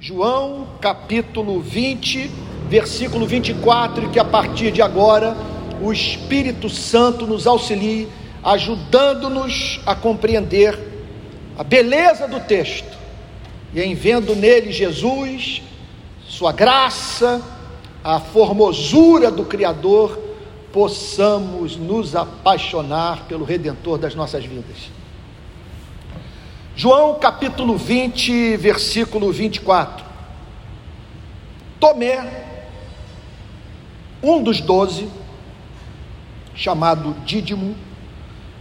João capítulo 20, versículo 24, e que a partir de agora o Espírito Santo nos auxilie, ajudando-nos a compreender a beleza do texto, e em vendo nele Jesus, Sua graça, a formosura do Criador, possamos nos apaixonar pelo Redentor das nossas vidas. João capítulo 20, versículo 24. Tomé, um dos doze, chamado Dídimo,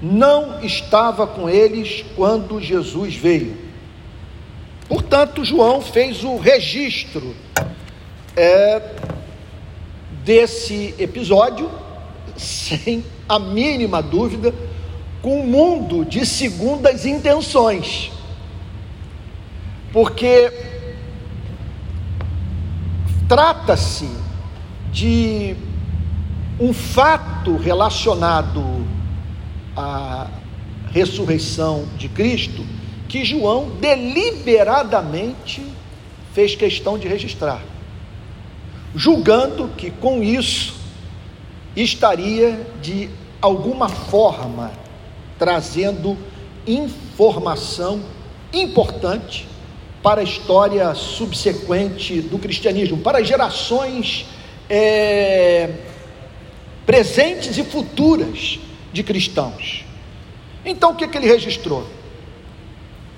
não estava com eles quando Jesus veio. Portanto, João fez o registro é, desse episódio, sem a mínima dúvida, com um mundo de segundas intenções. Porque trata-se de um fato relacionado à ressurreição de Cristo que João deliberadamente fez questão de registrar, julgando que com isso estaria de alguma forma trazendo informação importante para a história subsequente do cristianismo, para gerações é, presentes e futuras de cristãos. Então o que, que ele registrou?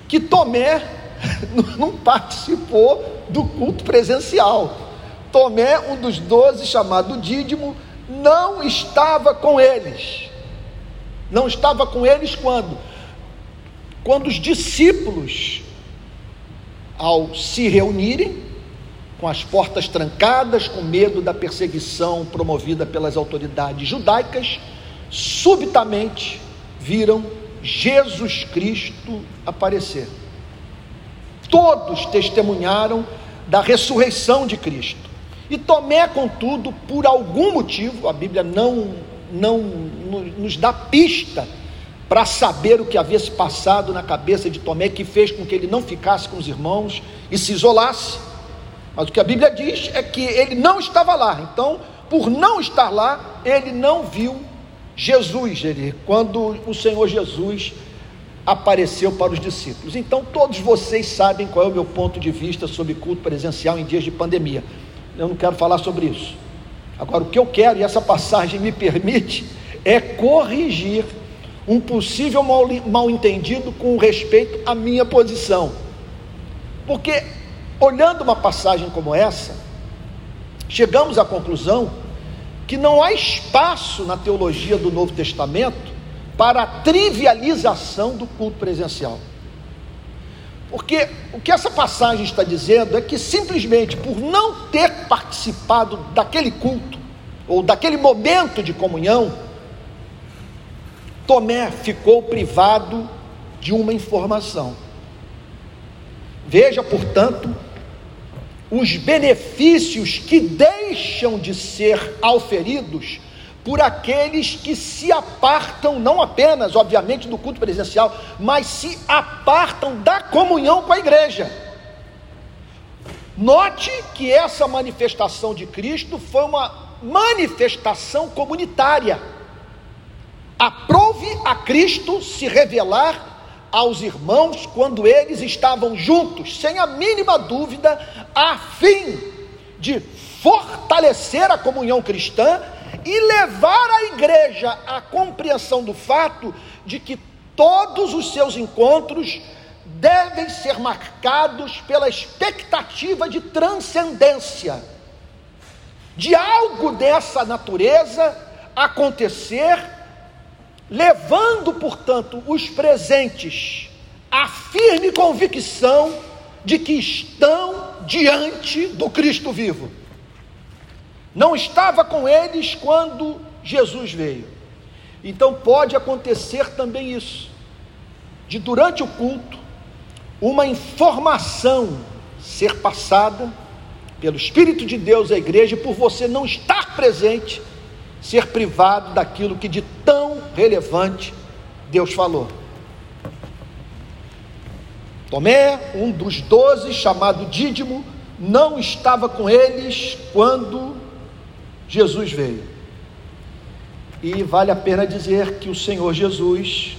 Que Tomé não participou do culto presencial. Tomé, um dos doze, chamado Dídimo, não estava com eles. Não estava com eles quando? Quando os discípulos, ao se reunirem, com as portas trancadas, com medo da perseguição promovida pelas autoridades judaicas, subitamente viram Jesus Cristo aparecer. Todos testemunharam da ressurreição de Cristo. E Tomé, contudo, por algum motivo, a Bíblia não não nos dá pista para saber o que havia se passado na cabeça de Tomé, que fez com que ele não ficasse com os irmãos e se isolasse. Mas o que a Bíblia diz é que ele não estava lá. Então, por não estar lá, ele não viu Jesus, ele, quando o Senhor Jesus apareceu para os discípulos. Então, todos vocês sabem qual é o meu ponto de vista sobre culto presencial em dias de pandemia. Eu não quero falar sobre isso. Agora, o que eu quero, e essa passagem me permite, é corrigir um possível mal, mal entendido com respeito à minha posição. Porque, olhando uma passagem como essa, chegamos à conclusão que não há espaço na teologia do Novo Testamento para a trivialização do culto presencial. Porque o que essa passagem está dizendo é que simplesmente por não ter participado daquele culto, ou daquele momento de comunhão, Tomé ficou privado de uma informação. Veja, portanto, os benefícios que deixam de ser auferidos por aqueles que se apartam, não apenas, obviamente, do culto presencial, mas se apartam da comunhão com a igreja. Note que essa manifestação de Cristo foi uma manifestação comunitária. Aprove a Cristo se revelar aos irmãos quando eles estavam juntos, sem a mínima dúvida, a fim de fortalecer a comunhão cristã e levar a igreja à compreensão do fato de que todos os seus encontros devem ser marcados pela expectativa de transcendência, de algo dessa natureza acontecer, levando, portanto, os presentes à firme convicção de que estão diante do Cristo vivo não estava com eles quando Jesus veio. Então pode acontecer também isso, de durante o culto, uma informação ser passada pelo Espírito de Deus à igreja, e por você não estar presente, ser privado daquilo que de tão relevante Deus falou. Tomé, um dos doze, chamado Dídimo, não estava com eles quando Jesus veio. E vale a pena dizer que o Senhor Jesus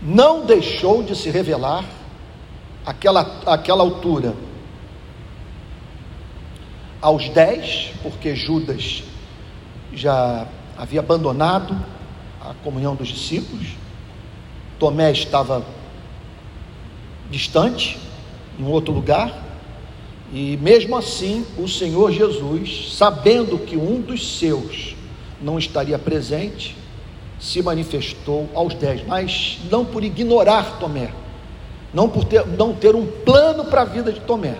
não deixou de se revelar aquela, aquela altura. Aos dez, porque Judas já havia abandonado a comunhão dos discípulos, Tomé estava distante, em outro lugar, e mesmo assim, o Senhor Jesus, sabendo que um dos seus não estaria presente, se manifestou aos dez, mas não por ignorar Tomé, não por ter, não ter um plano para a vida de Tomé,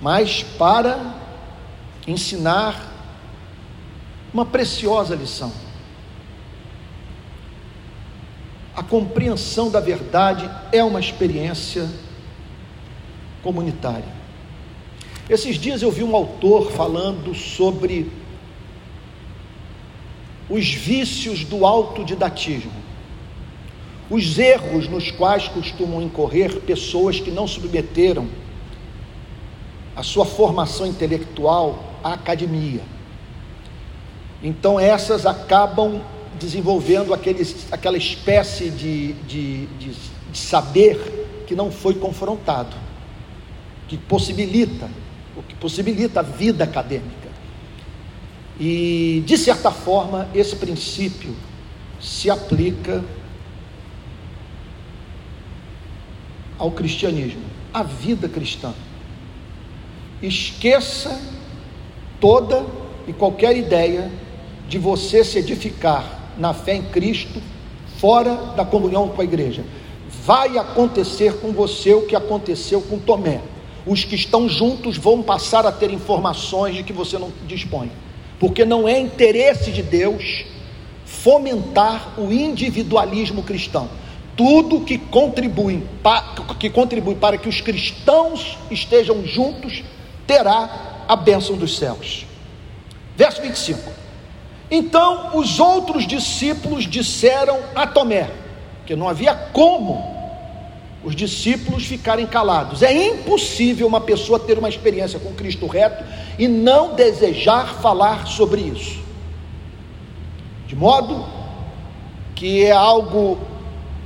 mas para ensinar uma preciosa lição. A compreensão da verdade é uma experiência comunitária. Esses dias eu vi um autor falando sobre os vícios do autodidatismo, os erros nos quais costumam incorrer pessoas que não submeteram a sua formação intelectual à academia. Então, essas acabam desenvolvendo aqueles, aquela espécie de, de, de, de saber que não foi confrontado, que possibilita possibilita a vida acadêmica. E, de certa forma, esse princípio se aplica ao cristianismo, à vida cristã. Esqueça toda e qualquer ideia de você se edificar na fé em Cristo fora da comunhão com a igreja. Vai acontecer com você o que aconteceu com Tomé os que estão juntos vão passar a ter informações de que você não dispõe, porque não é interesse de Deus fomentar o individualismo cristão. Tudo que contribui, que contribui para que os cristãos estejam juntos terá a bênção dos céus. Verso 25: Então os outros discípulos disseram a Tomé, que não havia como os discípulos ficarem calados. É impossível uma pessoa ter uma experiência com Cristo reto e não desejar falar sobre isso. De modo que é algo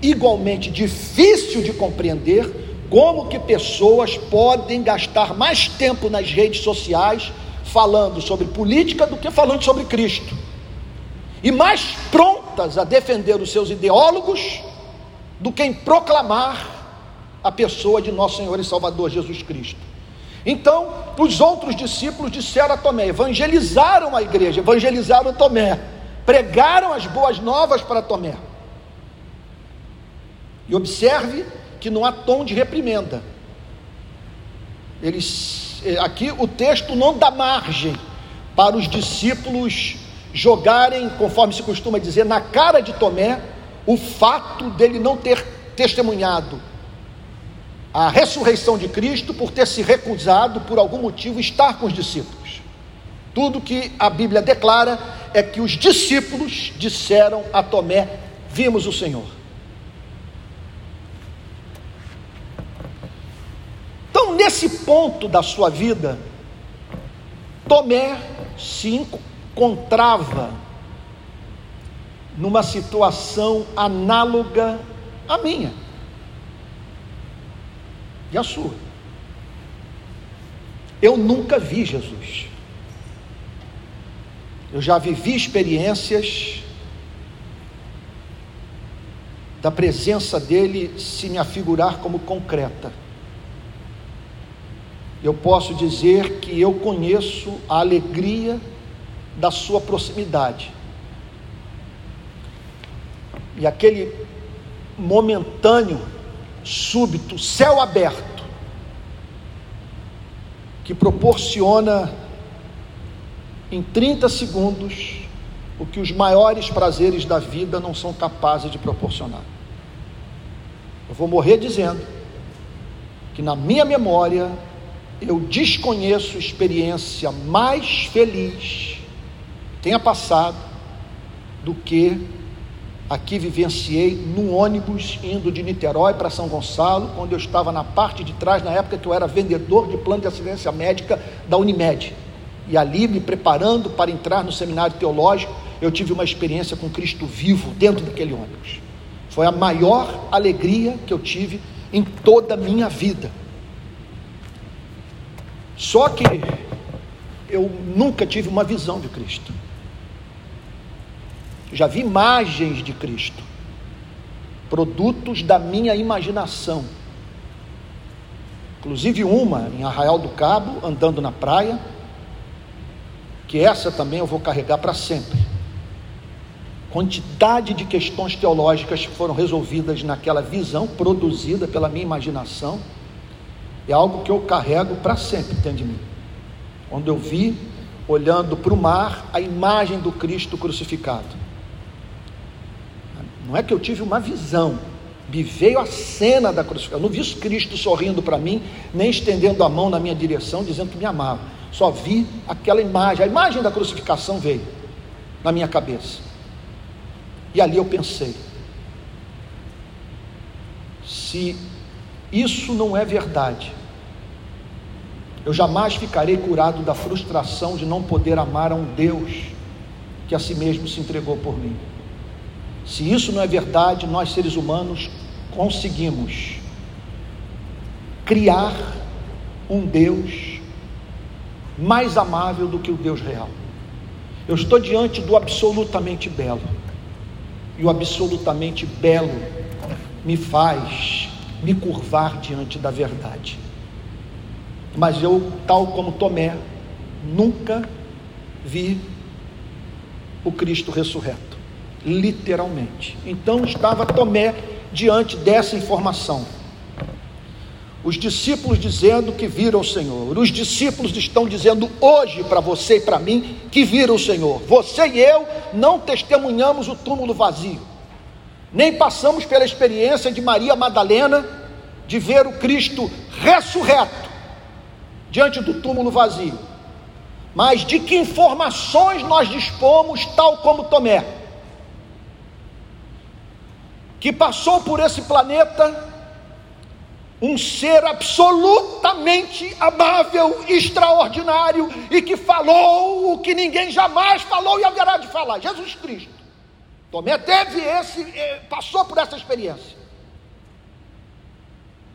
igualmente difícil de compreender como que pessoas podem gastar mais tempo nas redes sociais falando sobre política do que falando sobre Cristo. E mais prontas a defender os seus ideólogos do que em proclamar a pessoa de nosso Senhor e Salvador Jesus Cristo. Então, os outros discípulos disseram a Tomé, evangelizaram a igreja, evangelizaram Tomé, pregaram as boas novas para Tomé. E observe que não há tom de reprimenda. Eles, eh, aqui o texto não dá margem para os discípulos jogarem, conforme se costuma dizer, na cara de Tomé o fato dele não ter testemunhado a ressurreição de Cristo por ter se recusado, por algum motivo, estar com os discípulos. Tudo que a Bíblia declara é que os discípulos disseram a Tomé: Vimos o Senhor. Então, nesse ponto da sua vida, Tomé se encontrava numa situação análoga à minha e a sua. Eu nunca vi Jesus. Eu já vivi experiências da presença dele se me afigurar como concreta. Eu posso dizer que eu conheço a alegria da sua proximidade. E aquele momentâneo súbito, céu aberto, que proporciona em 30 segundos o que os maiores prazeres da vida não são capazes de proporcionar. Eu vou morrer dizendo que na minha memória eu desconheço experiência mais feliz que tenha passado do que aqui vivenciei no ônibus indo de Niterói para São Gonçalo, quando eu estava na parte de trás, na época que eu era vendedor de plano de assistência médica da Unimed. E ali, me preparando para entrar no seminário teológico, eu tive uma experiência com Cristo vivo dentro daquele ônibus. Foi a maior alegria que eu tive em toda a minha vida. Só que eu nunca tive uma visão de Cristo. Já vi imagens de Cristo, produtos da minha imaginação. Inclusive uma em Arraial do Cabo, andando na praia, que essa também eu vou carregar para sempre. Quantidade de questões teológicas foram resolvidas naquela visão produzida pela minha imaginação, é algo que eu carrego para sempre dentro de mim. Quando eu vi, olhando para o mar, a imagem do Cristo crucificado. Não é que eu tive uma visão, me veio a cena da crucificação. Eu não vi Cristo sorrindo para mim, nem estendendo a mão na minha direção, dizendo que me amava. Só vi aquela imagem, a imagem da crucificação veio na minha cabeça. E ali eu pensei: se isso não é verdade, eu jamais ficarei curado da frustração de não poder amar a um Deus que a si mesmo se entregou por mim. Se isso não é verdade, nós seres humanos conseguimos criar um Deus mais amável do que o Deus real. Eu estou diante do absolutamente belo. E o absolutamente belo me faz me curvar diante da verdade. Mas eu, tal como Tomé, nunca vi o Cristo ressurreto literalmente. Então estava Tomé diante dessa informação. Os discípulos dizendo que viram o Senhor. Os discípulos estão dizendo hoje para você e para mim que viram o Senhor. Você e eu não testemunhamos o túmulo vazio. Nem passamos pela experiência de Maria Madalena de ver o Cristo ressurreto diante do túmulo vazio. Mas de que informações nós dispomos, tal como Tomé? Que passou por esse planeta um ser absolutamente amável, extraordinário e que falou o que ninguém jamais falou e haverá de falar: Jesus Cristo. Tomé teve esse, eh, passou por essa experiência.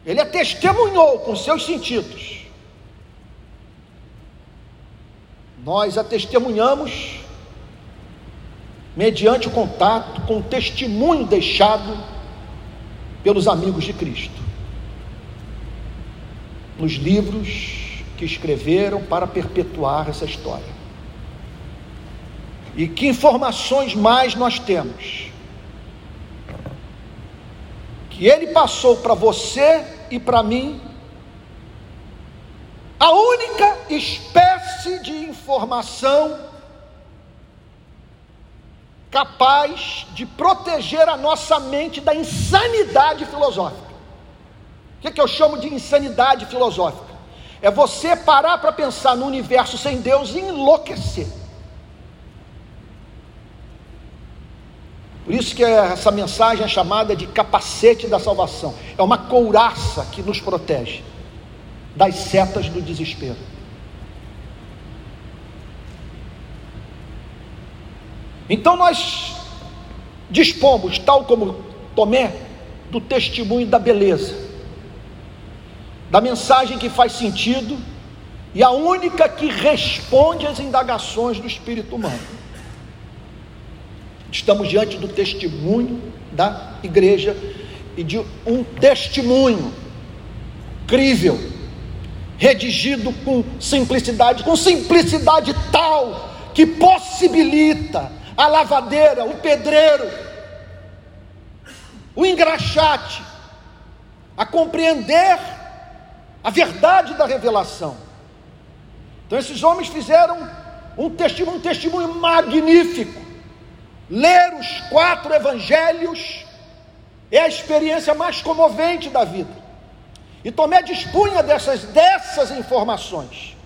Ele a testemunhou com seus sentidos. Nós a testemunhamos mediante o contato com o testemunho deixado pelos amigos de Cristo, nos livros que escreveram para perpetuar essa história. E que informações mais nós temos? Que ele passou para você e para mim a única espécie de informação capaz de proteger a nossa mente da insanidade filosófica. O que, é que eu chamo de insanidade filosófica? É você parar para pensar no universo sem Deus e enlouquecer. Por isso que essa mensagem é chamada de capacete da salvação. É uma couraça que nos protege das setas do desespero. Então nós dispomos, tal como Tomé, do testemunho da beleza, da mensagem que faz sentido e a única que responde às indagações do espírito humano. Estamos diante do testemunho da igreja e de um testemunho crível, redigido com simplicidade, com simplicidade tal que possibilita a lavadeira, o pedreiro, o engraxate, a compreender a verdade da revelação. Então esses homens fizeram um testemunho, um testemunho magnífico. Ler os quatro evangelhos é a experiência mais comovente da vida. E Tomé dispunha dessas, dessas informações.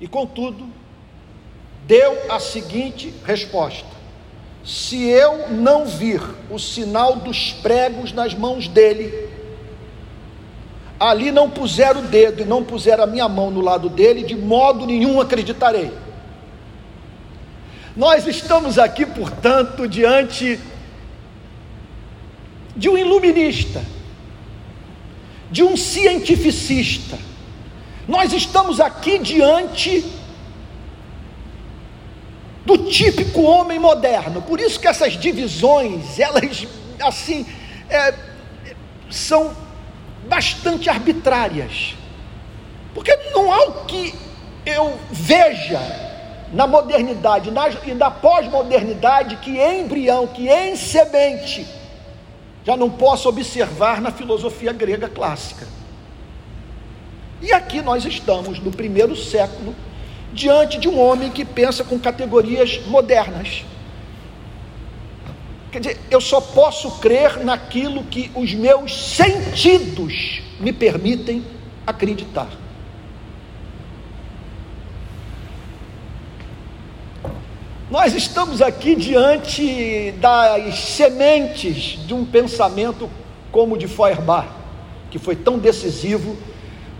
E contudo, deu a seguinte resposta: se eu não vir o sinal dos pregos nas mãos dele, ali não puser o dedo e não puser a minha mão no lado dele, de modo nenhum acreditarei. Nós estamos aqui, portanto, diante de um iluminista, de um cientificista. Nós estamos aqui diante do típico homem moderno. Por isso que essas divisões, elas assim, é, são bastante arbitrárias. Porque não há o que eu veja na modernidade na, e na pós-modernidade que em embrião, que em semente, já não posso observar na filosofia grega clássica. E aqui nós estamos no primeiro século diante de um homem que pensa com categorias modernas. Quer dizer, eu só posso crer naquilo que os meus sentidos me permitem acreditar. Nós estamos aqui diante das sementes de um pensamento como o de Feuerbach, que foi tão decisivo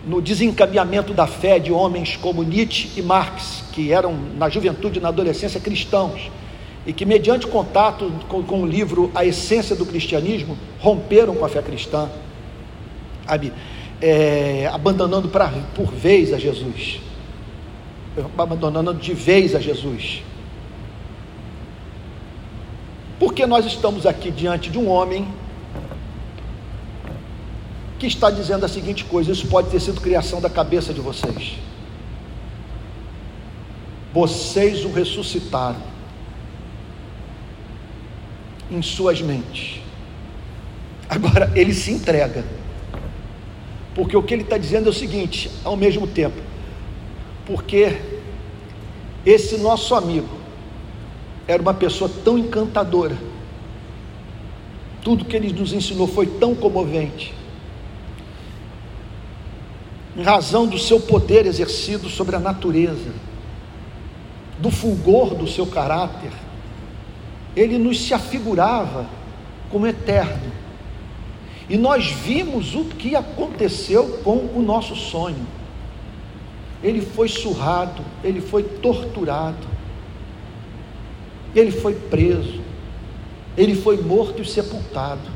no desencaminhamento da fé de homens como Nietzsche e Marx, que eram na juventude e na adolescência cristãos, e que, mediante contato com, com o livro A Essência do Cristianismo, romperam com a fé cristã, sabe? É, abandonando pra, por vez a Jesus, abandonando de vez a Jesus. Porque nós estamos aqui diante de um homem que está dizendo a seguinte coisa: isso pode ter sido criação da cabeça de vocês. Vocês o ressuscitaram em suas mentes. Agora ele se entrega, porque o que ele está dizendo é o seguinte: ao mesmo tempo, porque esse nosso amigo era uma pessoa tão encantadora, tudo que ele nos ensinou foi tão comovente em razão do seu poder exercido sobre a natureza, do fulgor do seu caráter, ele nos se afigurava como eterno. E nós vimos o que aconteceu com o nosso sonho. Ele foi surrado, ele foi torturado, ele foi preso, ele foi morto e sepultado.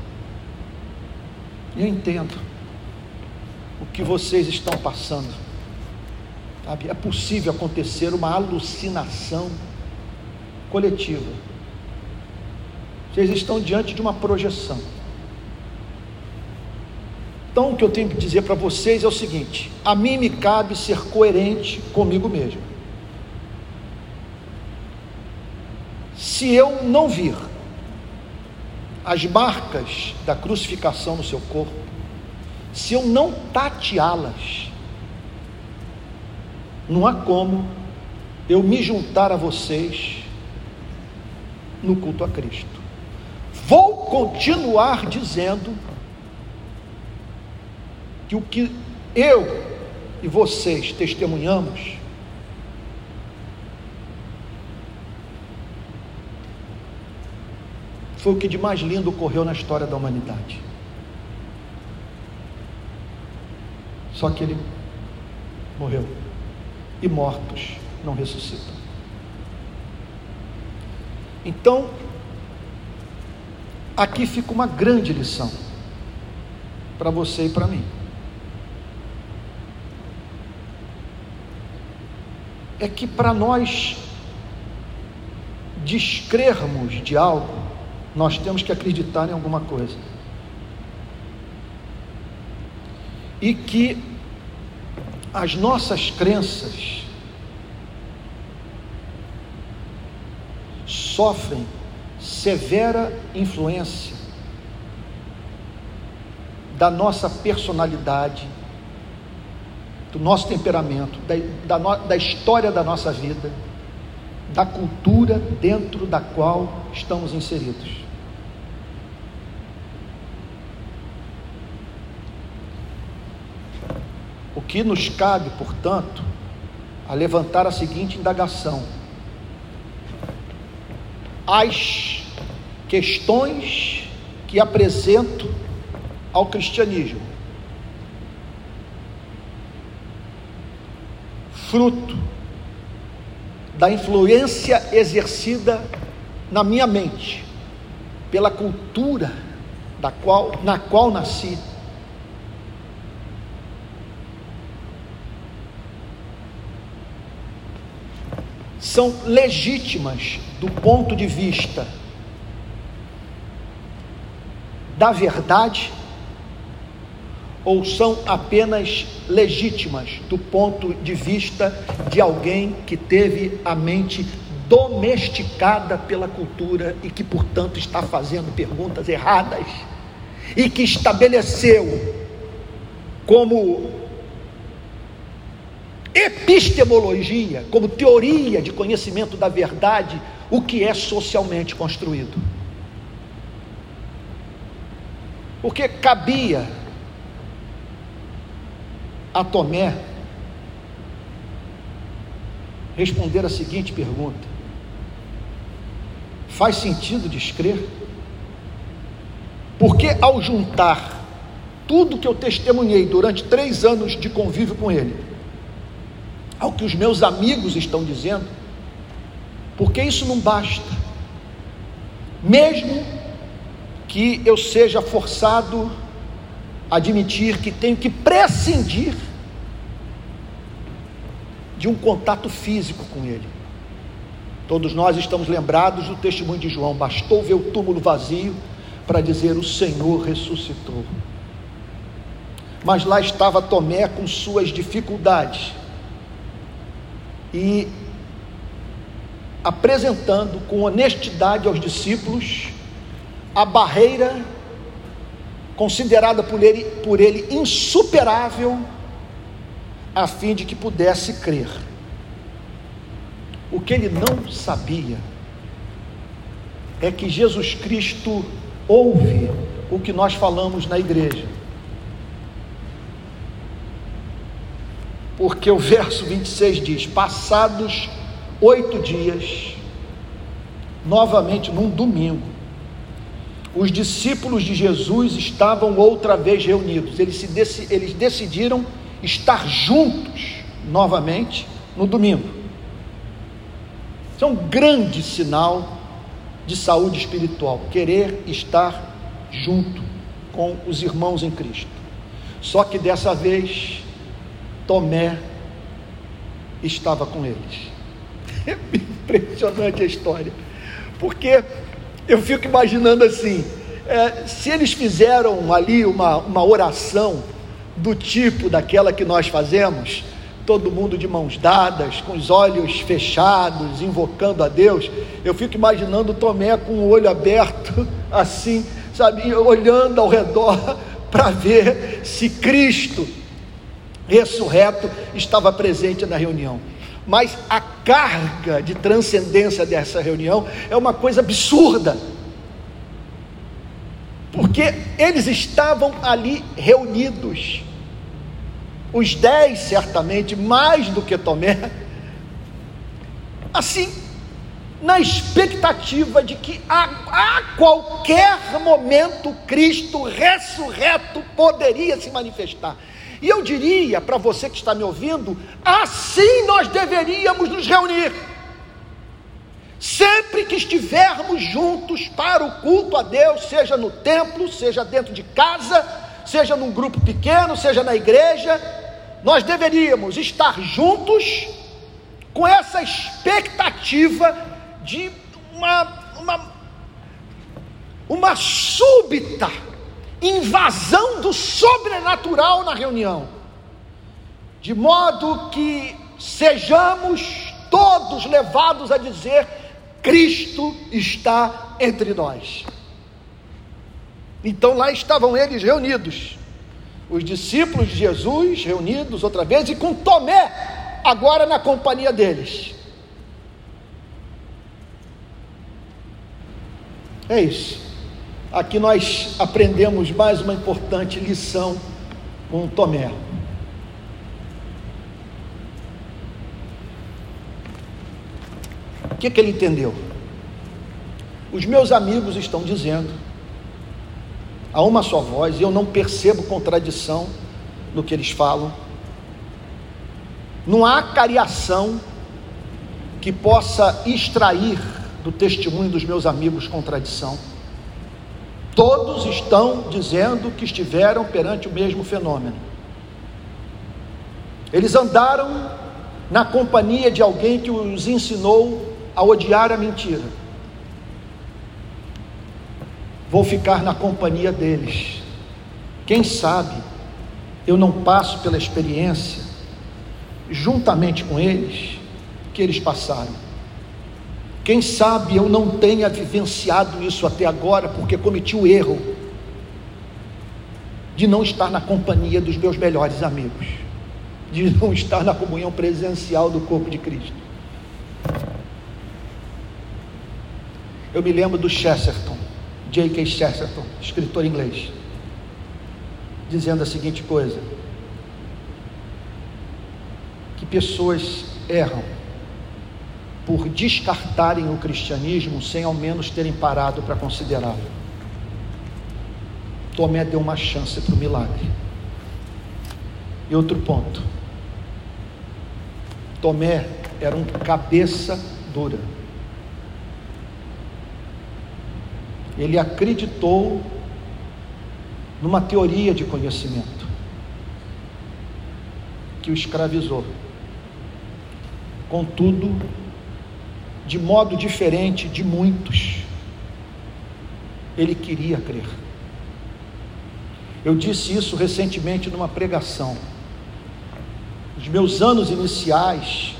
Eu entendo o que vocês estão passando. Sabe? É possível acontecer uma alucinação coletiva. Vocês estão diante de uma projeção. Então, o que eu tenho que dizer para vocês é o seguinte: a mim me cabe ser coerente comigo mesmo. Se eu não vir as marcas da crucificação no seu corpo, se eu não tateá-las, não há como eu me juntar a vocês no culto a Cristo. Vou continuar dizendo que o que eu e vocês testemunhamos foi o que de mais lindo ocorreu na história da humanidade. Só que ele morreu. E mortos não ressuscitam. Então, aqui fica uma grande lição para você e para mim. É que para nós descrermos de algo, nós temos que acreditar em alguma coisa. E que as nossas crenças sofrem severa influência da nossa personalidade, do nosso temperamento, da, da, da história da nossa vida, da cultura dentro da qual estamos inseridos. Que nos cabe, portanto, a levantar a seguinte indagação: as questões que apresento ao cristianismo. Fruto da influência exercida na minha mente pela cultura da qual, na qual nasci. São legítimas do ponto de vista da verdade ou são apenas legítimas do ponto de vista de alguém que teve a mente domesticada pela cultura e que, portanto, está fazendo perguntas erradas e que estabeleceu como epistemologia, como teoria de conhecimento da verdade, o que é socialmente construído. Porque cabia a Tomé responder a seguinte pergunta: Faz sentido descrer? Porque ao juntar tudo que eu testemunhei durante três anos de convívio com ele, ao que os meus amigos estão dizendo, porque isso não basta, mesmo que eu seja forçado a admitir que tenho que prescindir de um contato físico com Ele. Todos nós estamos lembrados do testemunho de João: bastou ver o túmulo vazio para dizer: O Senhor ressuscitou. Mas lá estava Tomé com suas dificuldades e apresentando com honestidade aos discípulos a barreira considerada por ele, por ele insuperável, a fim de que pudesse crer. O que ele não sabia é que Jesus Cristo ouve o que nós falamos na igreja. Porque o verso 26 diz: Passados oito dias, novamente num domingo, os discípulos de Jesus estavam outra vez reunidos. Eles, se, eles decidiram estar juntos novamente no domingo. Isso é um grande sinal de saúde espiritual, querer estar junto com os irmãos em Cristo. Só que dessa vez, Tomé estava com eles. É impressionante a história, porque eu fico imaginando assim: é, se eles fizeram ali uma, uma oração do tipo daquela que nós fazemos, todo mundo de mãos dadas, com os olhos fechados, invocando a Deus, eu fico imaginando Tomé com o olho aberto, assim, sabe, olhando ao redor para ver se Cristo ressurreto estava presente na reunião mas a carga de transcendência dessa reunião é uma coisa absurda. Porque eles estavam ali reunidos, os dez certamente, mais do que Tomé, assim, na expectativa de que a, a qualquer momento Cristo ressurreto poderia se manifestar. E eu diria para você que está me ouvindo, assim nós deveríamos nos reunir. Sempre que estivermos juntos para o culto a Deus, seja no templo, seja dentro de casa, seja num grupo pequeno, seja na igreja, nós deveríamos estar juntos com essa expectativa de uma, uma, uma súbita invasão do sobrenatural na reunião, de modo que sejamos todos levados a dizer: Cristo está entre nós. Então lá estavam eles reunidos, os discípulos de Jesus reunidos outra vez e com Tomé, agora na companhia deles. É isso. Aqui nós aprendemos mais uma importante lição com Tomé. O que, que ele entendeu? Os meus amigos estão dizendo, a uma só voz, e eu não percebo contradição no que eles falam. Não há cariação que possa extrair do testemunho dos meus amigos contradição. Todos estão dizendo que estiveram perante o mesmo fenômeno. Eles andaram na companhia de alguém que os ensinou a odiar a mentira. Vou ficar na companhia deles. Quem sabe eu não passo pela experiência, juntamente com eles, que eles passaram. Quem sabe eu não tenha vivenciado isso até agora, porque cometi o erro de não estar na companhia dos meus melhores amigos, de não estar na comunhão presencial do corpo de Cristo. Eu me lembro do Chesterton, J.K. Chesterton, escritor inglês, dizendo a seguinte coisa: que pessoas erram por descartarem o cristianismo sem ao menos terem parado para considerá-lo. Tomé deu uma chance para o milagre. E outro ponto. Tomé era um cabeça dura. Ele acreditou numa teoria de conhecimento que o escravizou. Contudo, de modo diferente de muitos. Ele queria crer. Eu disse isso recentemente numa pregação. Os meus anos iniciais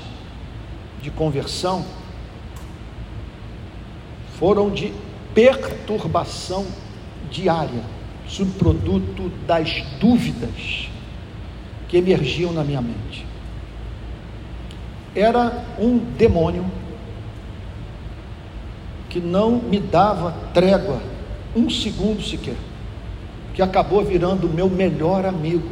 de conversão foram de perturbação diária, subproduto das dúvidas que emergiam na minha mente. Era um demônio que não me dava trégua, um segundo sequer, que acabou virando meu melhor amigo.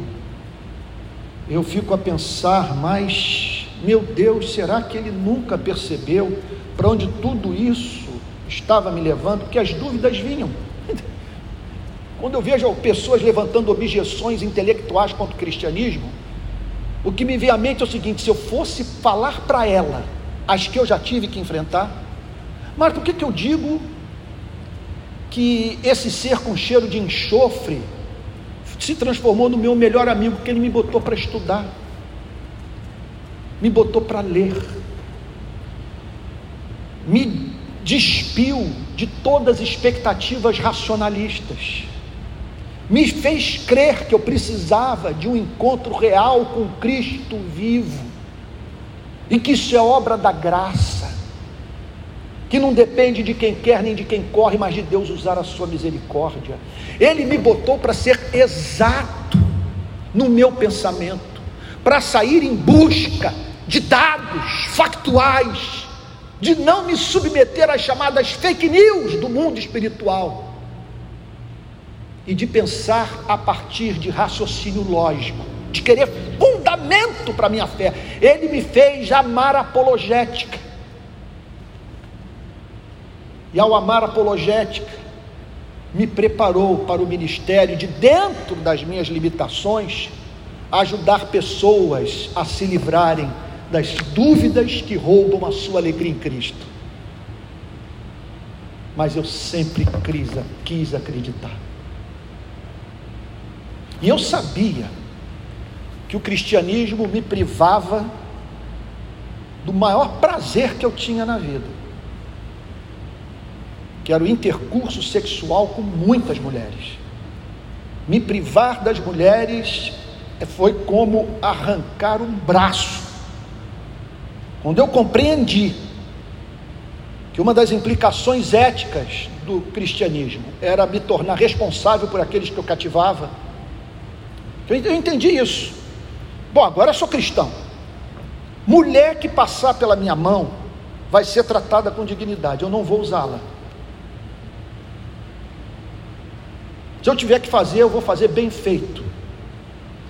Eu fico a pensar, mas, meu Deus, será que ele nunca percebeu para onde tudo isso estava me levando? Que as dúvidas vinham. Quando eu vejo pessoas levantando objeções intelectuais contra o cristianismo, o que me vem à mente é o seguinte: se eu fosse falar para ela as que eu já tive que enfrentar, mas por que, que eu digo que esse ser com cheiro de enxofre se transformou no meu melhor amigo, porque ele me botou para estudar, me botou para ler, me despiu de todas as expectativas racionalistas, me fez crer que eu precisava de um encontro real com Cristo vivo, e que isso é obra da graça que não depende de quem quer nem de quem corre, mas de Deus usar a sua misericórdia. Ele me botou para ser exato no meu pensamento, para sair em busca de dados factuais, de não me submeter às chamadas fake news do mundo espiritual e de pensar a partir de raciocínio lógico, de querer fundamento para minha fé. Ele me fez amar apologética e ao amar apologética, me preparou para o ministério de dentro das minhas limitações, ajudar pessoas a se livrarem das dúvidas que roubam a sua alegria em Cristo. Mas eu sempre quis acreditar. E eu sabia que o cristianismo me privava do maior prazer que eu tinha na vida que era o intercurso sexual com muitas mulheres. Me privar das mulheres foi como arrancar um braço. Quando eu compreendi que uma das implicações éticas do cristianismo era me tornar responsável por aqueles que eu cativava, eu entendi isso. Bom, agora eu sou cristão. Mulher que passar pela minha mão vai ser tratada com dignidade, eu não vou usá-la. Se eu tiver que fazer, eu vou fazer bem feito.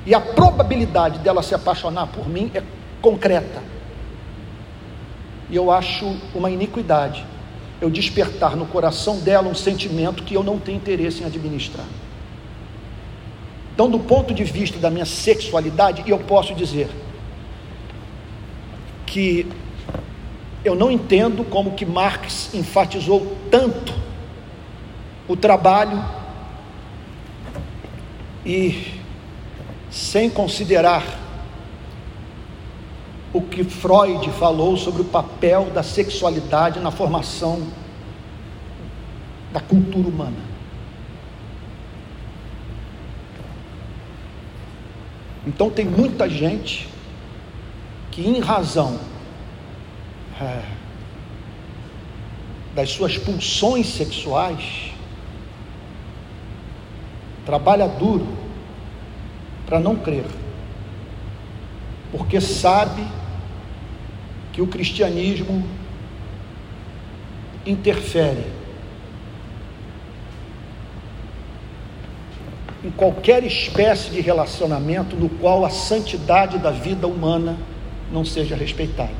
E a probabilidade dela se apaixonar por mim é concreta. E eu acho uma iniquidade eu despertar no coração dela um sentimento que eu não tenho interesse em administrar. Então, do ponto de vista da minha sexualidade, eu posso dizer que eu não entendo como que Marx enfatizou tanto o trabalho e sem considerar o que Freud falou sobre o papel da sexualidade na formação da cultura humana. Então tem muita gente que, em razão é, das suas pulsões sexuais, trabalha duro para não crer, porque sabe que o cristianismo interfere em qualquer espécie de relacionamento no qual a santidade da vida humana não seja respeitada.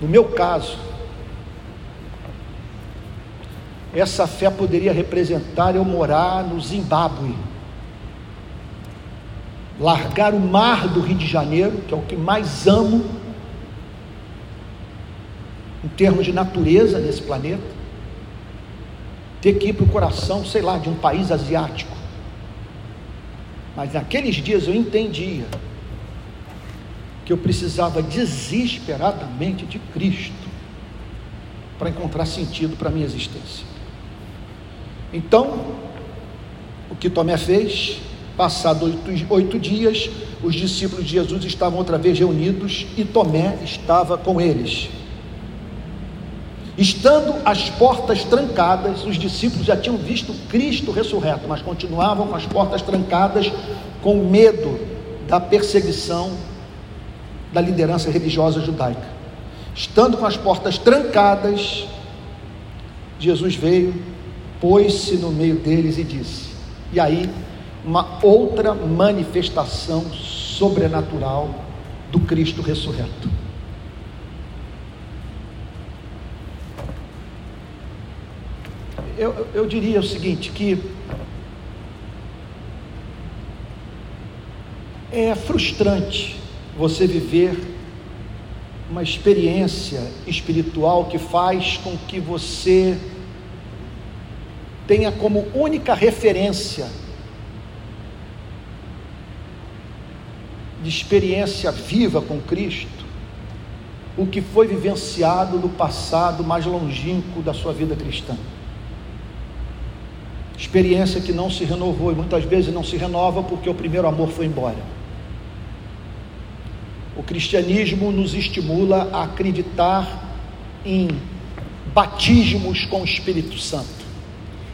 No meu caso, essa fé poderia representar eu morar no Zimbábue, largar o mar do Rio de Janeiro, que é o que mais amo em termos de natureza nesse planeta, ter que ir para o coração, sei lá, de um país asiático. Mas naqueles dias eu entendia que eu precisava desesperadamente de Cristo para encontrar sentido para a minha existência. Então, o que Tomé fez, passados oito, oito dias, os discípulos de Jesus estavam outra vez reunidos e Tomé estava com eles. Estando as portas trancadas, os discípulos já tinham visto Cristo ressurreto, mas continuavam com as portas trancadas, com medo da perseguição da liderança religiosa judaica. Estando com as portas trancadas, Jesus veio, pôs-se no meio deles e disse: E aí, uma outra manifestação sobrenatural do Cristo ressurreto. Eu, eu diria o seguinte: que é frustrante você viver uma experiência espiritual que faz com que você tenha como única referência de experiência viva com Cristo o que foi vivenciado no passado mais longínquo da sua vida cristã. Experiência que não se renovou e muitas vezes não se renova porque o primeiro amor foi embora. O cristianismo nos estimula a acreditar em batismos com o Espírito Santo,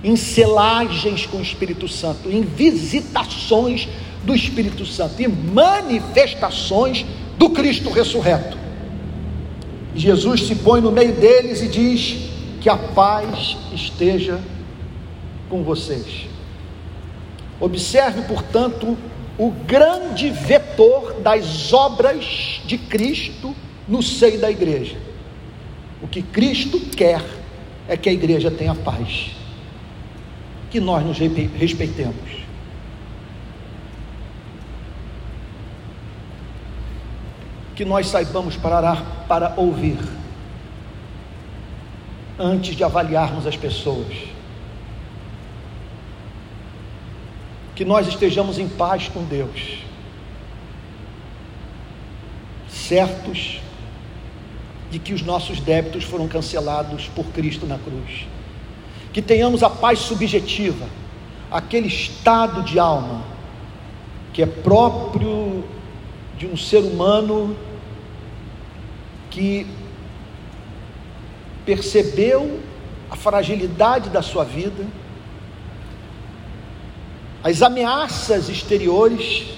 em selagens com o Espírito Santo, em visitações do Espírito Santo e manifestações do Cristo ressurreto. Jesus se põe no meio deles e diz: Que a paz esteja com vocês. Observe, portanto, o grande vetor das obras de Cristo no seio da igreja. O que Cristo quer é que a igreja tenha paz, que nós nos respeitemos. Que nós saibamos parar para ouvir, antes de avaliarmos as pessoas. Que nós estejamos em paz com Deus, certos de que os nossos débitos foram cancelados por Cristo na cruz, que tenhamos a paz subjetiva, aquele estado de alma que é próprio de um ser humano que percebeu a fragilidade da sua vida as ameaças exteriores,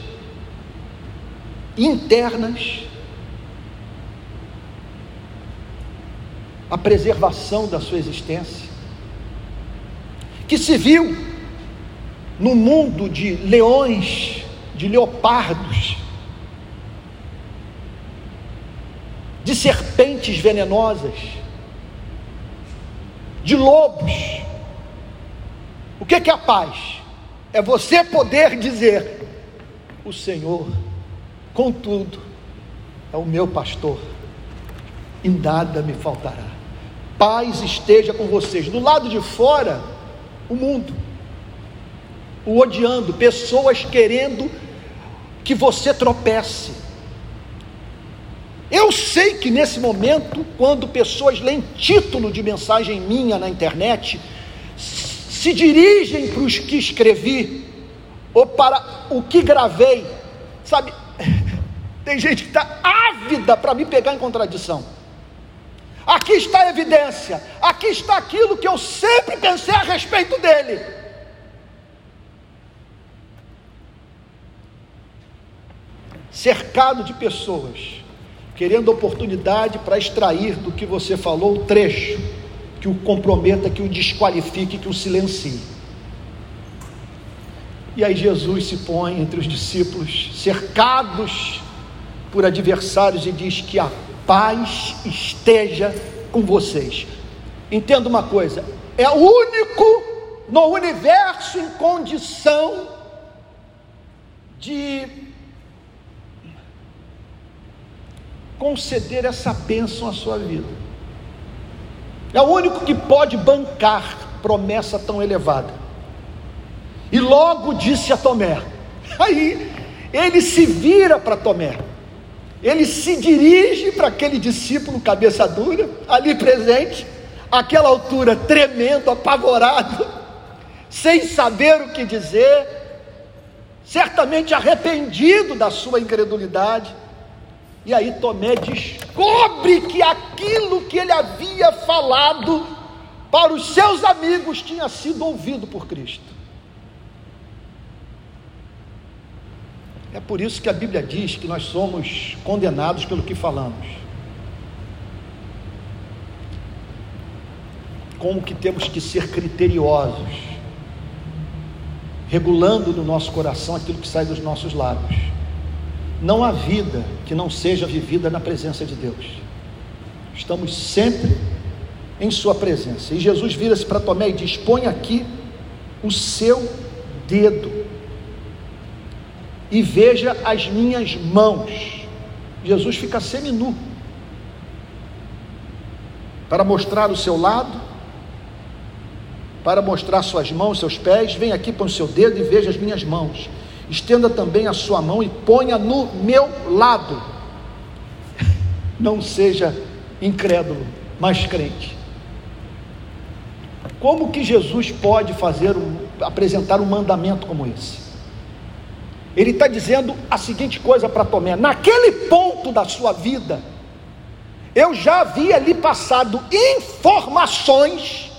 internas, a preservação da sua existência, que se viu no mundo de leões, de leopardos, de serpentes venenosas, de lobos. O que é a paz? É você poder dizer: O Senhor, contudo, é o meu pastor, e nada me faltará. Paz esteja com vocês. Do lado de fora, o mundo, o odiando, pessoas querendo que você tropece. Eu sei que nesse momento, quando pessoas leem título de mensagem minha na internet, se dirigem para os que escrevi ou para o que gravei, sabe? Tem gente que está ávida para me pegar em contradição. Aqui está a evidência, aqui está aquilo que eu sempre pensei a respeito dele. Cercado de pessoas querendo oportunidade para extrair do que você falou o trecho que o comprometa, que o desqualifique, que o silencie. E aí Jesus se põe entre os discípulos, cercados por adversários, e diz que a paz esteja com vocês. Entenda uma coisa: é o único no universo em condição de conceder essa bênção à sua vida. É o único que pode bancar promessa tão elevada. E logo disse a Tomé. Aí ele se vira para Tomé. Ele se dirige para aquele discípulo cabeça dura, ali presente, àquela altura tremendo, apavorado, sem saber o que dizer, certamente arrependido da sua incredulidade. E aí Tomé descobre que aquilo que ele havia falado para os seus amigos tinha sido ouvido por Cristo. É por isso que a Bíblia diz que nós somos condenados pelo que falamos. Como que temos que ser criteriosos, regulando no nosso coração aquilo que sai dos nossos lábios. Não há vida que não seja vivida na presença de Deus. Estamos sempre em Sua presença. E Jesus vira-se para Tomé e diz: Põe aqui o seu dedo e veja as minhas mãos. Jesus fica seminu para mostrar o seu lado, para mostrar suas mãos, seus pés. Vem aqui, põe o seu dedo e veja as minhas mãos estenda também a sua mão e ponha no meu lado. Não seja incrédulo, mas crente. Como que Jesus pode fazer apresentar um mandamento como esse? Ele está dizendo a seguinte coisa para Tomé: naquele ponto da sua vida, eu já havia lhe passado informações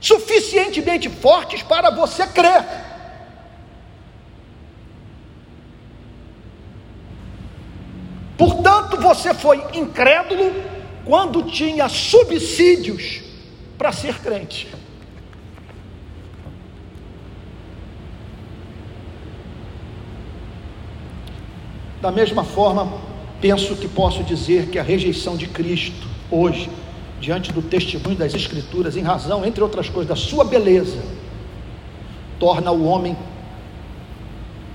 suficientemente fortes para você crer. Portanto, você foi incrédulo quando tinha subsídios para ser crente. Da mesma forma, penso que posso dizer que a rejeição de Cristo hoje, diante do testemunho das Escrituras, em razão, entre outras coisas, da sua beleza, torna o homem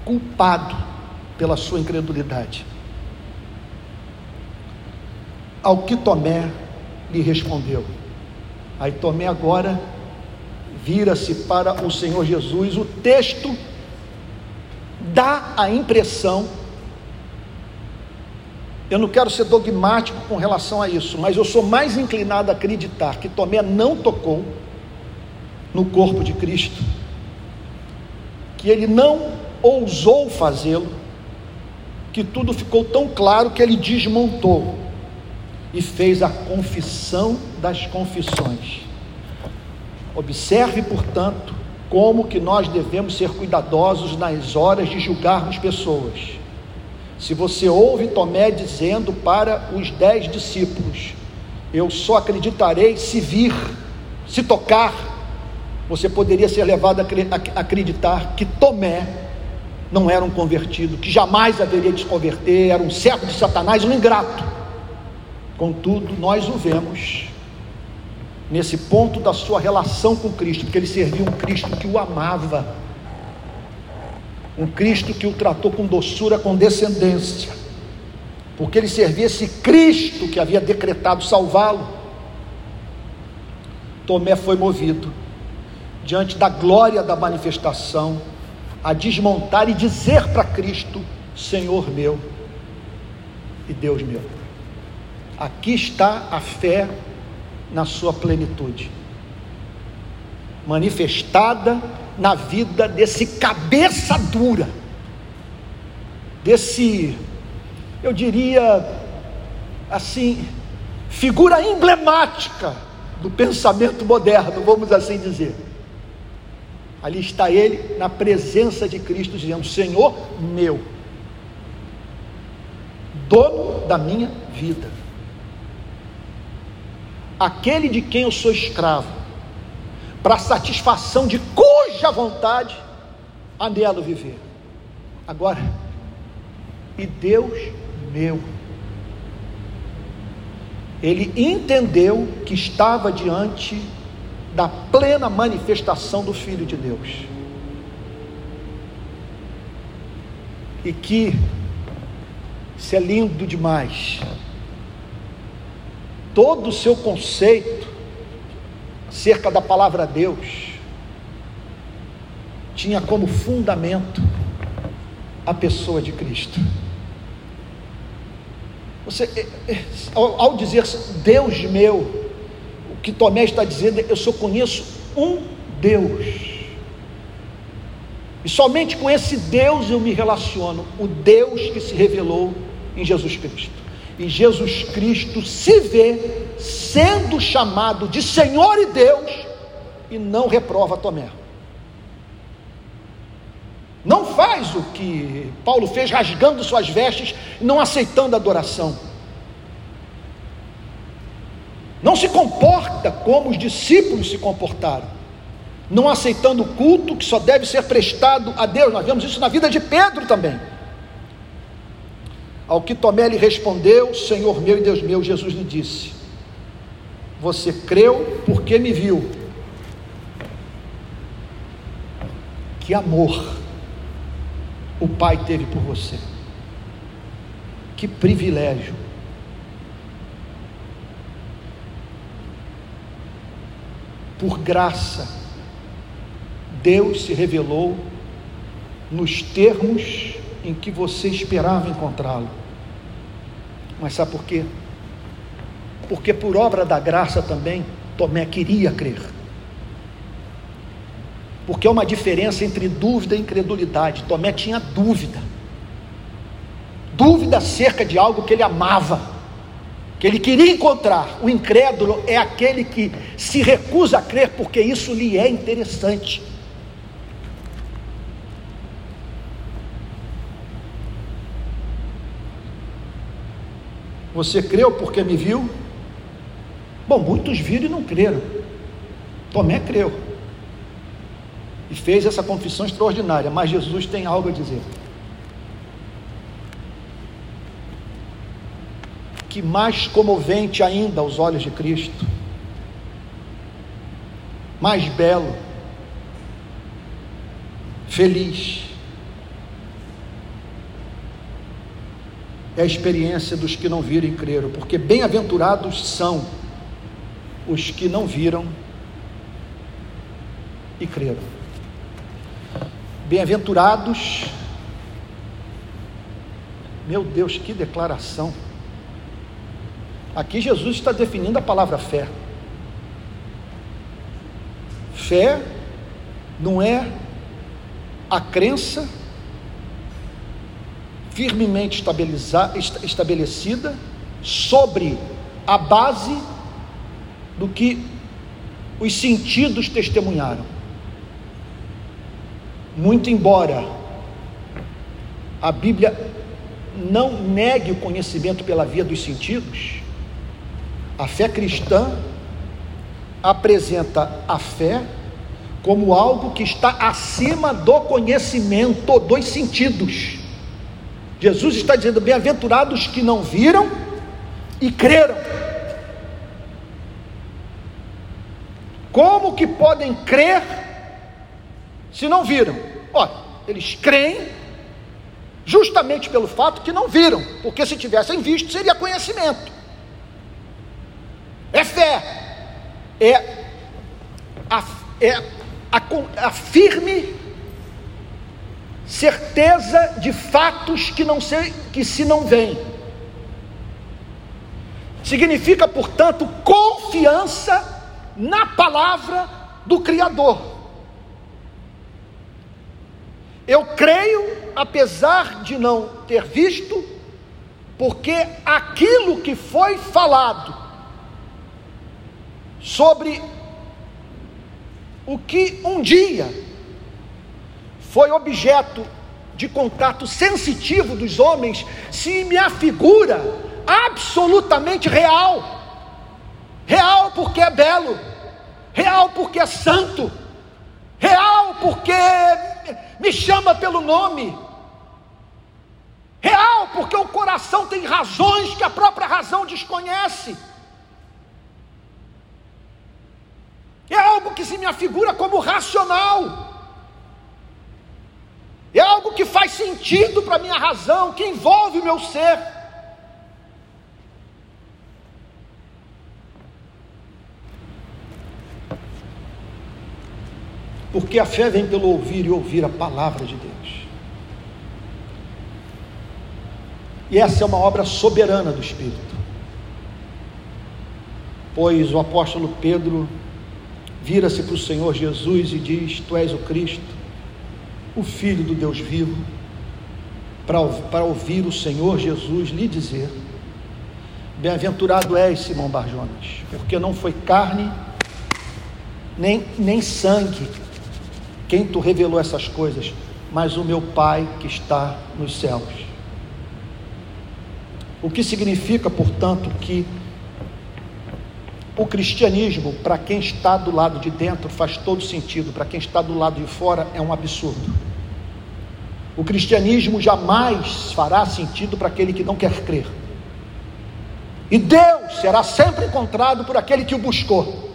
culpado pela sua incredulidade. Ao que Tomé lhe respondeu. Aí Tomé agora vira-se para o Senhor Jesus. O texto dá a impressão, eu não quero ser dogmático com relação a isso, mas eu sou mais inclinado a acreditar que Tomé não tocou no corpo de Cristo, que ele não ousou fazê-lo, que tudo ficou tão claro que ele desmontou e fez a confissão das confissões. Observe, portanto, como que nós devemos ser cuidadosos nas horas de julgarmos pessoas. Se você ouve Tomé dizendo para os dez discípulos: Eu só acreditarei se vir, se tocar, você poderia ser levado a acreditar que Tomé não era um convertido, que jamais haveria de se converter, era um servo de Satanás, um ingrato. Contudo, nós o vemos nesse ponto da sua relação com Cristo, porque ele servia um Cristo que o amava, um Cristo que o tratou com doçura, com descendência, porque ele servia esse Cristo que havia decretado salvá-lo. Tomé foi movido diante da glória da manifestação a desmontar e dizer para Cristo: Senhor meu e Deus meu. Aqui está a fé na sua plenitude, manifestada na vida desse cabeça dura, desse, eu diria assim, figura emblemática do pensamento moderno, vamos assim dizer. Ali está ele na presença de Cristo, dizendo: Senhor meu, dono da minha vida aquele de quem eu sou escravo, para satisfação de cuja vontade anelo viver. Agora, e Deus meu, ele entendeu que estava diante da plena manifestação do Filho de Deus. E que, isso é lindo demais, todo o seu conceito acerca da palavra Deus tinha como fundamento a pessoa de Cristo. Você, é, é, ao dizer Deus meu, o que Tomé está dizendo é: eu só conheço um Deus. E somente com esse Deus eu me relaciono, o Deus que se revelou em Jesus Cristo. E Jesus Cristo se vê sendo chamado de Senhor e Deus e não reprova Tomé. Não faz o que Paulo fez, rasgando suas vestes, não aceitando a adoração. Não se comporta como os discípulos se comportaram, não aceitando o culto que só deve ser prestado a Deus. Nós vemos isso na vida de Pedro também. Ao que Tomé lhe respondeu: Senhor meu e Deus meu, Jesus lhe disse: Você creu porque me viu. Que amor o Pai teve por você. Que privilégio. Por graça, Deus se revelou nos termos em que você esperava encontrá-lo. Mas sabe por quê? Porque por obra da graça também, Tomé queria crer. Porque há uma diferença entre dúvida e incredulidade. Tomé tinha dúvida. Dúvida acerca de algo que ele amava, que ele queria encontrar. O incrédulo é aquele que se recusa a crer porque isso lhe é interessante. Você creu porque me viu? Bom, muitos viram e não creram. Tomé creu. E fez essa confissão extraordinária, mas Jesus tem algo a dizer. Que mais comovente ainda aos olhos de Cristo, mais belo, feliz, é a experiência dos que não viram e creram, porque bem-aventurados são os que não viram e creram. Bem-aventurados, meu Deus, que declaração! Aqui Jesus está definindo a palavra fé. Fé não é a crença firmemente estabelecida sobre a base do que os sentidos testemunharam. Muito embora a Bíblia não negue o conhecimento pela via dos sentidos, a fé cristã apresenta a fé como algo que está acima do conhecimento dos sentidos. Jesus está dizendo: bem-aventurados que não viram e creram. Como que podem crer se não viram? Olha, eles creem justamente pelo fato que não viram, porque se tivessem visto seria conhecimento. É fé, é a, é a, a firme certeza de fatos que não se, que se não veem. Significa, portanto, confiança na palavra do Criador. Eu creio, apesar de não ter visto, porque aquilo que foi falado sobre o que um dia foi objeto de contato sensitivo dos homens, se me afigura absolutamente real. Real porque é belo, real porque é santo, real porque me chama pelo nome, real porque o coração tem razões que a própria razão desconhece. É algo que se me afigura como racional. É algo que faz sentido para a minha razão, que envolve o meu ser. Porque a fé vem pelo ouvir e ouvir a palavra de Deus. E essa é uma obra soberana do Espírito. Pois o apóstolo Pedro vira-se para o Senhor Jesus e diz: Tu és o Cristo, o Filho do Deus vivo, para, ouvir o Senhor Jesus lhe dizer: Bem-aventurado és, Simão Barjonas, porque não foi carne, nem, nem sangue quem tu revelou essas coisas, mas o meu Pai que está nos céus. O que significa, portanto, que o cristianismo, para quem está do lado de dentro, faz todo sentido, para quem está do lado de fora, é um absurdo. O cristianismo jamais fará sentido para aquele que não quer crer. E Deus será sempre encontrado por aquele que o buscou.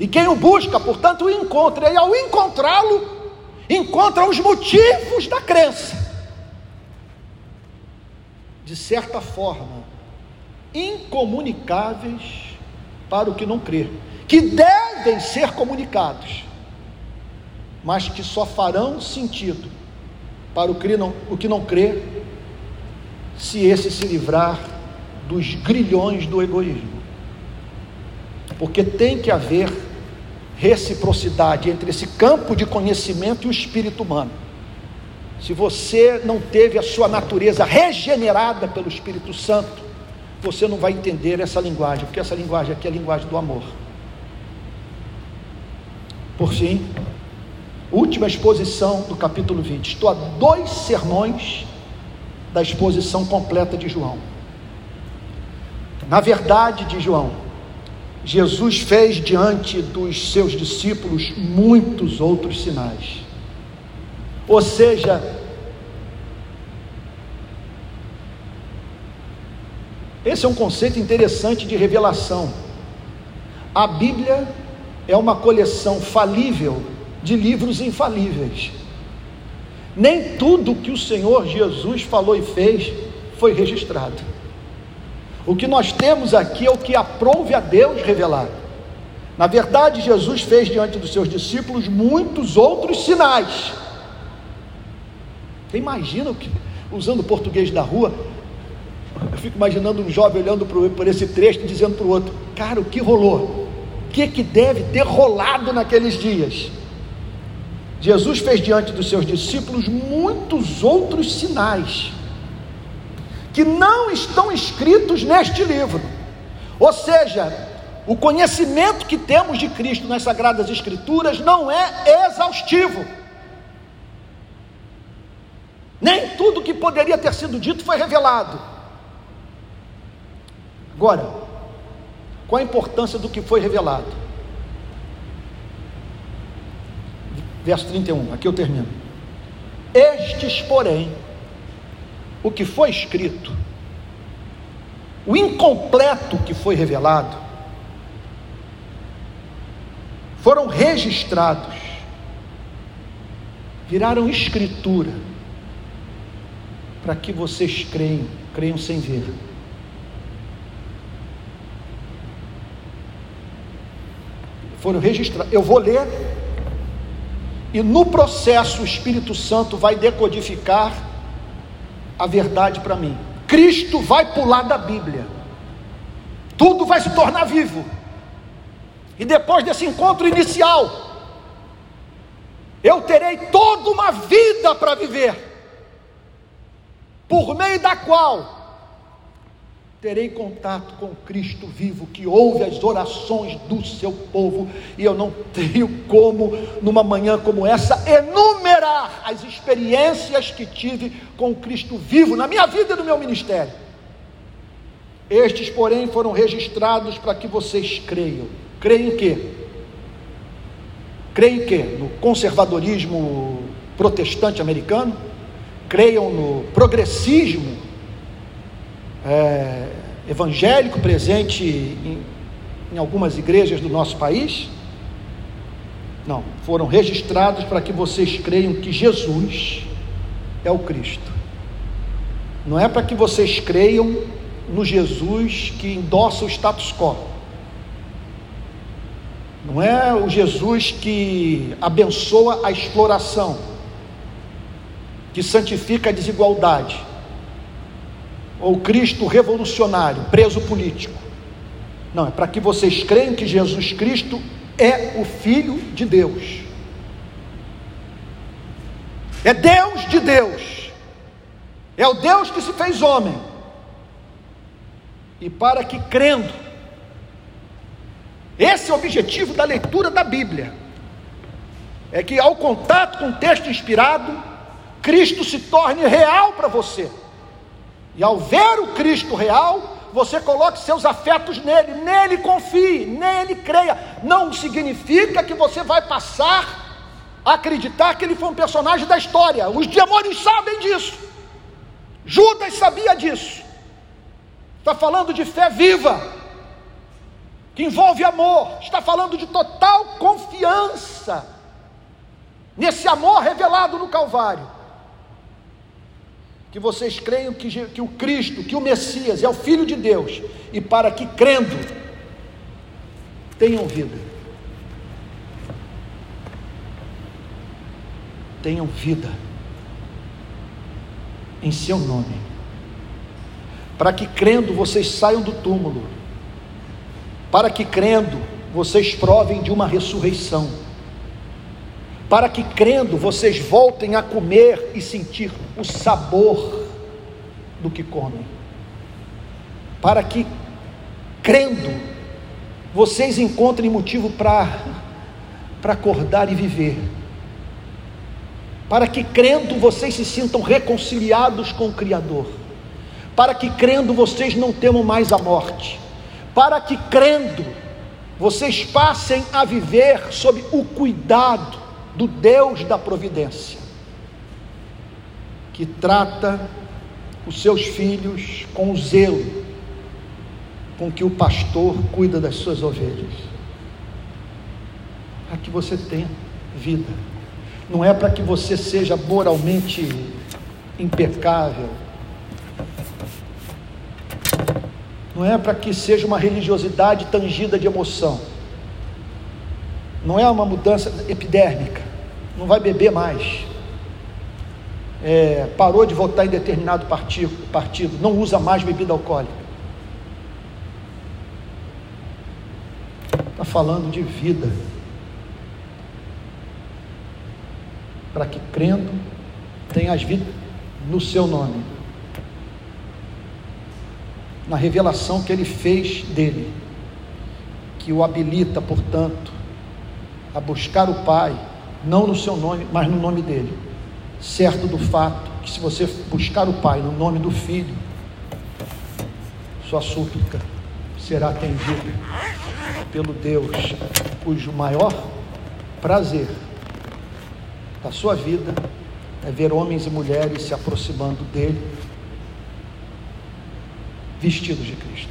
E quem o busca, portanto, o encontra. E ao encontrá-lo, encontra os motivos da crença. De certa forma, incomunicáveis para o que não crê, que devem ser comunicados, mas que só farão sentido para o que não, o que não crê, se esse se livrar dos grilhões do egoísmo. Porque tem que haver reciprocidade entre esse campo de conhecimento e o espírito humano. Se você não teve a sua natureza regenerada pelo Espírito Santo, você não vai entender essa linguagem, porque essa linguagem aqui é a linguagem do amor. Por fim, última exposição do capítulo 20. Estou a dois sermões da exposição completa de João. Na verdade, de João, Jesus fez diante dos seus discípulos muitos outros sinais. Ou seja, Esse é um conceito interessante de revelação. A Bíblia é uma coleção falível de livros infalíveis. Nem tudo que o Senhor Jesus falou e fez foi registrado. O que nós temos aqui é o que aprouve a Deus revelar. Na verdade, Jesus fez diante dos seus discípulos muitos outros sinais. Você imagina o que, usando o português da rua, eu fico imaginando um jovem olhando por, esse trecho dizendo para o outro: Cara, o que rolou? O que, que deve ter rolado naqueles dias? Jesus fez diante dos seus discípulos muitos outros sinais que não estão escritos neste livro. Ou seja, o conhecimento que temos de Cristo nas Sagradas Escrituras não é exaustivo. Nem tudo que poderia ter sido dito foi revelado. Agora, qual a importância do que foi revelado? Verso 31, aqui eu termino. Estes, porém, o que foi escrito, o incompleto que foi revelado, foram registrados, viraram escritura, para que vocês creiam, creiam sem ver. Foram registrados. Eu vou ler, e no processo o Espírito Santo vai decodificar a verdade para mim. Cristo vai pular da Bíblia, tudo vai se tornar vivo. E depois desse encontro inicial, eu terei toda uma vida para viver, por meio da qual terei contato com Cristo vivo que ouve as orações do seu povo, e eu não tenho como, numa manhã como essa, enumerar as experiências que tive com Cristo vivo na minha vida e no meu ministério. Estes, porém, foram registrados para que vocês creiam. Creem em quê? Creem? No conservadorismo protestante americano? Creiam no progressismo é, evangélico presente em, em algumas igrejas do nosso país? Não, foram registrados para que vocês creiam que Jesus é o Cristo. Não é para que vocês creiam no Jesus que endossa o status quo. Não é o Jesus que abençoa a exploração, que santifica a desigualdade ou Cristo revolucionário, preso político. Não, é para que vocês creiam que Jesus Cristo é o Filho de Deus. É Deus de Deus. É o Deus que se fez homem. E para que crendo, esse é o objetivo da leitura da Bíblia. É que ao contato com o texto inspirado, Cristo se torne real para você. E ao ver o Cristo real, você coloque seus afetos nele, nele confie, nele creia. Não significa que você vai passar a acreditar que ele foi um personagem da história. Os demônios sabem disso. Judas sabia disso. Está falando de fé viva, que envolve amor. Está falando de total confiança nesse amor revelado no Calvário que vocês creiam que, que o Cristo, que o Messias é o Filho de Deus, e para que crendo, tenham vida. Tenham vida em seu nome. Para que crendo vocês saiam do túmulo. Para que crendo vocês provem de uma ressurreição para que crendo vocês voltem a comer e sentir o sabor do que comem, para que crendo vocês encontrem motivo para para acordar e viver, para que crendo vocês se sintam reconciliados com o Criador, para que crendo vocês não temam mais a morte, para que crendo vocês passem a viver sob o cuidado do Deus da providência, que trata os seus filhos com o zelo com que o pastor cuida das suas ovelhas. Para que você tenha vida. Não é para que você seja moralmente impecável. Não é para que seja uma religiosidade tangida de emoção não é uma mudança epidérmica, não vai beber mais. É, parou de votar em determinado partido, partido, não usa mais bebida alcoólica. Está falando de vida. Para que crendo tenha as vidas no seu nome. Na revelação que ele fez dele, que o habilita, portanto, a buscar o Pai, não no seu nome, mas no nome dele, certo do fato que se você buscar o Pai no nome do Filho, sua súplica será atendida pelo Deus cujo maior prazer da sua vida é ver homens e mulheres se aproximando dele vestidos de Cristo.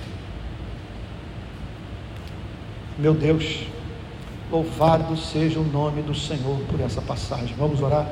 Meu Deus, louvado seja o nome do Senhor por essa passagem. Vamos orar?